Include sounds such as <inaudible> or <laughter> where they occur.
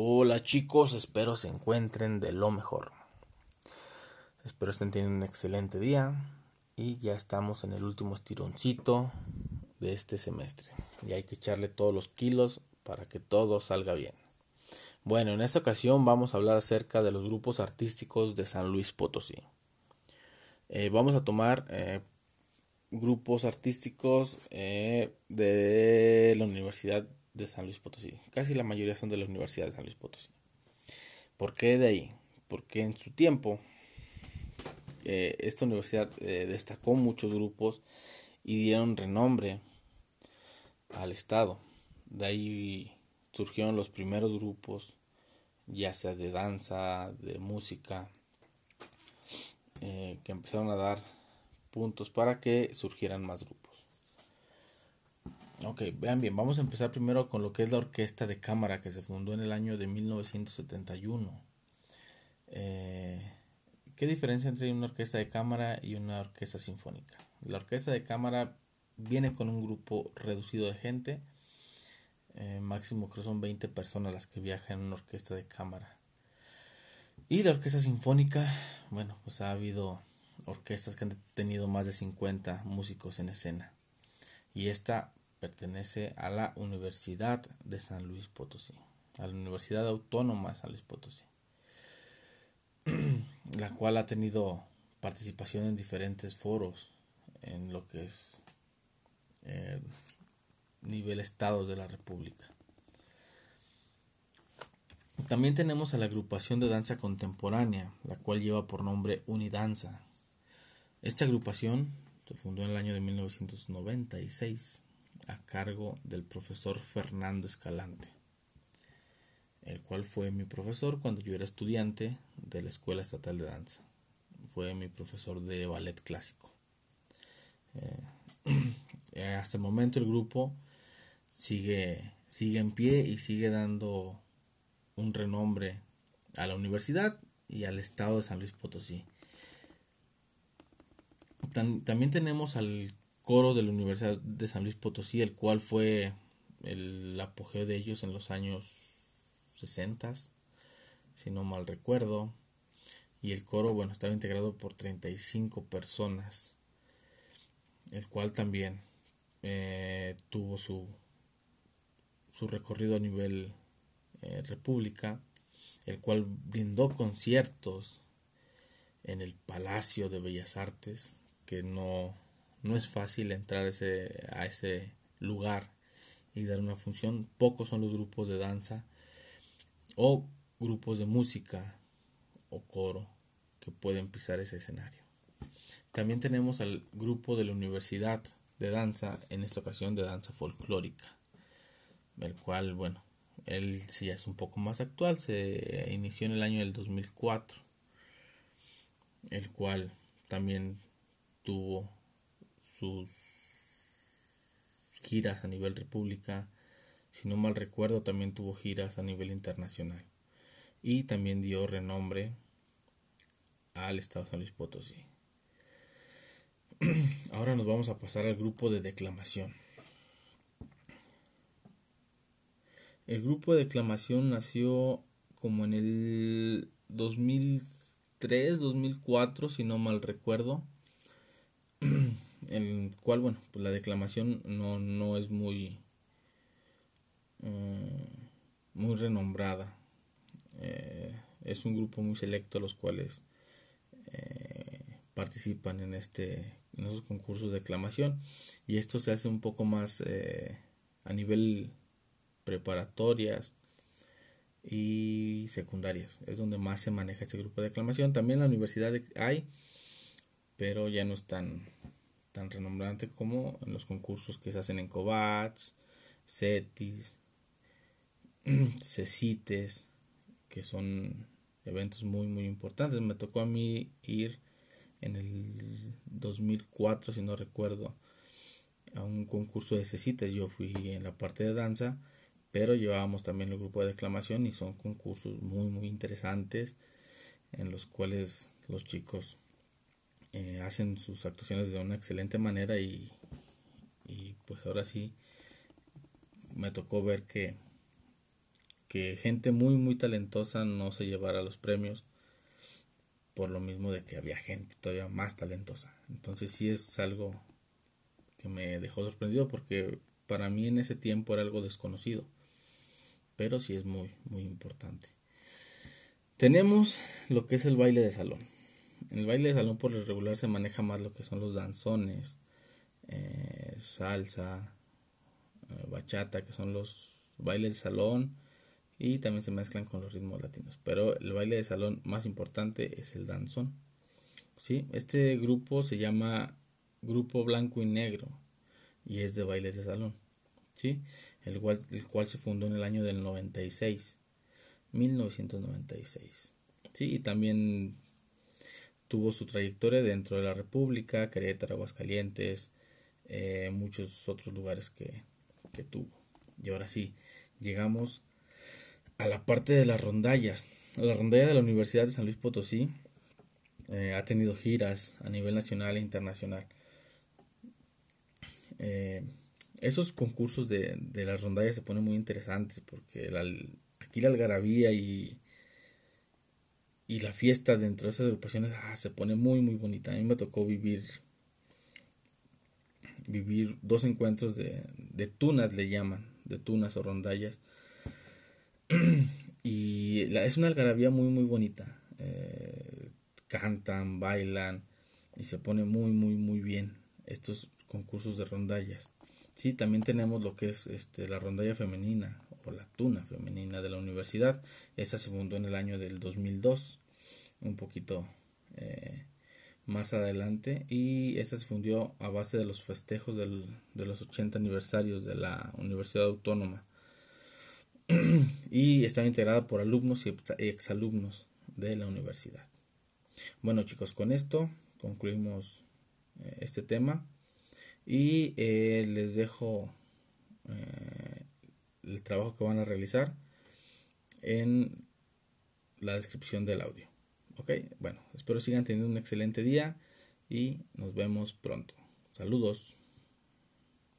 Hola chicos, espero se encuentren de lo mejor. Espero estén teniendo un excelente día y ya estamos en el último estironcito de este semestre. Y hay que echarle todos los kilos para que todo salga bien. Bueno, en esta ocasión vamos a hablar acerca de los grupos artísticos de San Luis Potosí. Eh, vamos a tomar eh, grupos artísticos eh, de la Universidad de San Luis Potosí. Casi la mayoría son de la Universidad de San Luis Potosí. ¿Por qué de ahí? Porque en su tiempo eh, esta universidad eh, destacó muchos grupos y dieron renombre al Estado. De ahí surgieron los primeros grupos, ya sea de danza, de música, eh, que empezaron a dar puntos para que surgieran más grupos. Ok, vean bien, vamos a empezar primero con lo que es la orquesta de cámara que se fundó en el año de 1971. Eh, ¿Qué diferencia entre una orquesta de cámara y una orquesta sinfónica? La orquesta de cámara viene con un grupo reducido de gente, eh, máximo creo son 20 personas las que viajan en una orquesta de cámara. Y la orquesta sinfónica, bueno, pues ha habido orquestas que han tenido más de 50 músicos en escena. Y esta pertenece a la Universidad de San Luis Potosí, a la Universidad Autónoma de San Luis Potosí, <clears throat> la cual ha tenido participación en diferentes foros en lo que es eh, nivel estados de la República. También tenemos a la agrupación de danza contemporánea, la cual lleva por nombre Unidanza. Esta agrupación se fundó en el año de 1996 a cargo del profesor Fernando Escalante, el cual fue mi profesor cuando yo era estudiante de la Escuela Estatal de Danza. Fue mi profesor de ballet clásico. Eh, <clears throat> hasta el momento el grupo sigue, sigue en pie y sigue dando un renombre a la universidad y al estado de San Luis Potosí. también tenemos al coro de la Universidad de San Luis Potosí, el cual fue el apogeo de ellos en los años 60, si no mal recuerdo. Y el coro, bueno, estaba integrado por 35 personas, el cual también eh, tuvo su, su recorrido a nivel eh, república, el cual brindó conciertos en el Palacio de Bellas Artes, que no no es fácil entrar ese, a ese lugar y dar una función. Pocos son los grupos de danza o grupos de música o coro que pueden pisar ese escenario. También tenemos al grupo de la Universidad de Danza, en esta ocasión de danza folclórica, el cual, bueno, él sí es un poco más actual, se inició en el año del 2004, el cual también tuvo sus giras a nivel república. Si no mal recuerdo, también tuvo giras a nivel internacional. Y también dio renombre al estado de San Luis Potosí. <clears throat> Ahora nos vamos a pasar al grupo de declamación. El grupo de declamación nació como en el 2003, 2004, si no mal recuerdo. <clears throat> el cual, bueno, pues la declamación no, no es muy, mm, muy renombrada. Eh, es un grupo muy selecto los cuales eh, participan en este en esos concursos de declamación y esto se hace un poco más eh, a nivel preparatorias y secundarias. Es donde más se maneja este grupo de declamación también en la universidad hay pero ya no están tan renombrante como en los concursos que se hacen en Covats, CETIS, <clears throat> CECITES, que son eventos muy muy importantes. Me tocó a mí ir en el 2004, si no recuerdo, a un concurso de CECITES. Yo fui en la parte de danza, pero llevábamos también el grupo de declamación y son concursos muy muy interesantes en los cuales los chicos eh, hacen sus actuaciones de una excelente manera y, y pues ahora sí me tocó ver que que gente muy muy talentosa no se llevara los premios por lo mismo de que había gente todavía más talentosa. Entonces sí es algo que me dejó sorprendido porque para mí en ese tiempo era algo desconocido. Pero sí es muy muy importante. Tenemos lo que es el baile de salón. En el baile de salón por lo regular se maneja más lo que son los danzones, eh, salsa, eh, bachata, que son los bailes de salón y también se mezclan con los ritmos latinos. Pero el baile de salón más importante es el danzón. ¿sí? Este grupo se llama Grupo Blanco y Negro y es de bailes de salón. ¿sí? El, cual, el cual se fundó en el año del 96, 1996. ¿sí? Y también tuvo su trayectoria dentro de la República, Querétaro, Aguascalientes, eh, muchos otros lugares que, que tuvo. Y ahora sí, llegamos a la parte de las rondallas. La rondalla de la Universidad de San Luis Potosí eh, ha tenido giras a nivel nacional e internacional. Eh, esos concursos de, de, las rondallas se ponen muy interesantes porque aquí la algarabía y, y la fiesta dentro de esas agrupaciones ah, se pone muy muy bonita. A mí me tocó vivir vivir dos encuentros de, de tunas le llaman, de tunas o rondallas <clears throat> y es una algarabía muy muy bonita. Eh, cantan, bailan y se pone muy muy muy bien estos concursos de rondallas. Sí, también tenemos lo que es este, la rondalla femenina o la tuna femenina de la universidad. Esa se fundó en el año del 2002, un poquito eh, más adelante. Y esa se fundió a base de los festejos del, de los 80 aniversarios de la Universidad Autónoma <clears throat> y está integrada por alumnos y exalumnos de la universidad. Bueno chicos, con esto concluimos eh, este tema y eh, les dejo el trabajo que van a realizar en la descripción del audio. Ok, bueno, espero sigan teniendo un excelente día y nos vemos pronto. Saludos.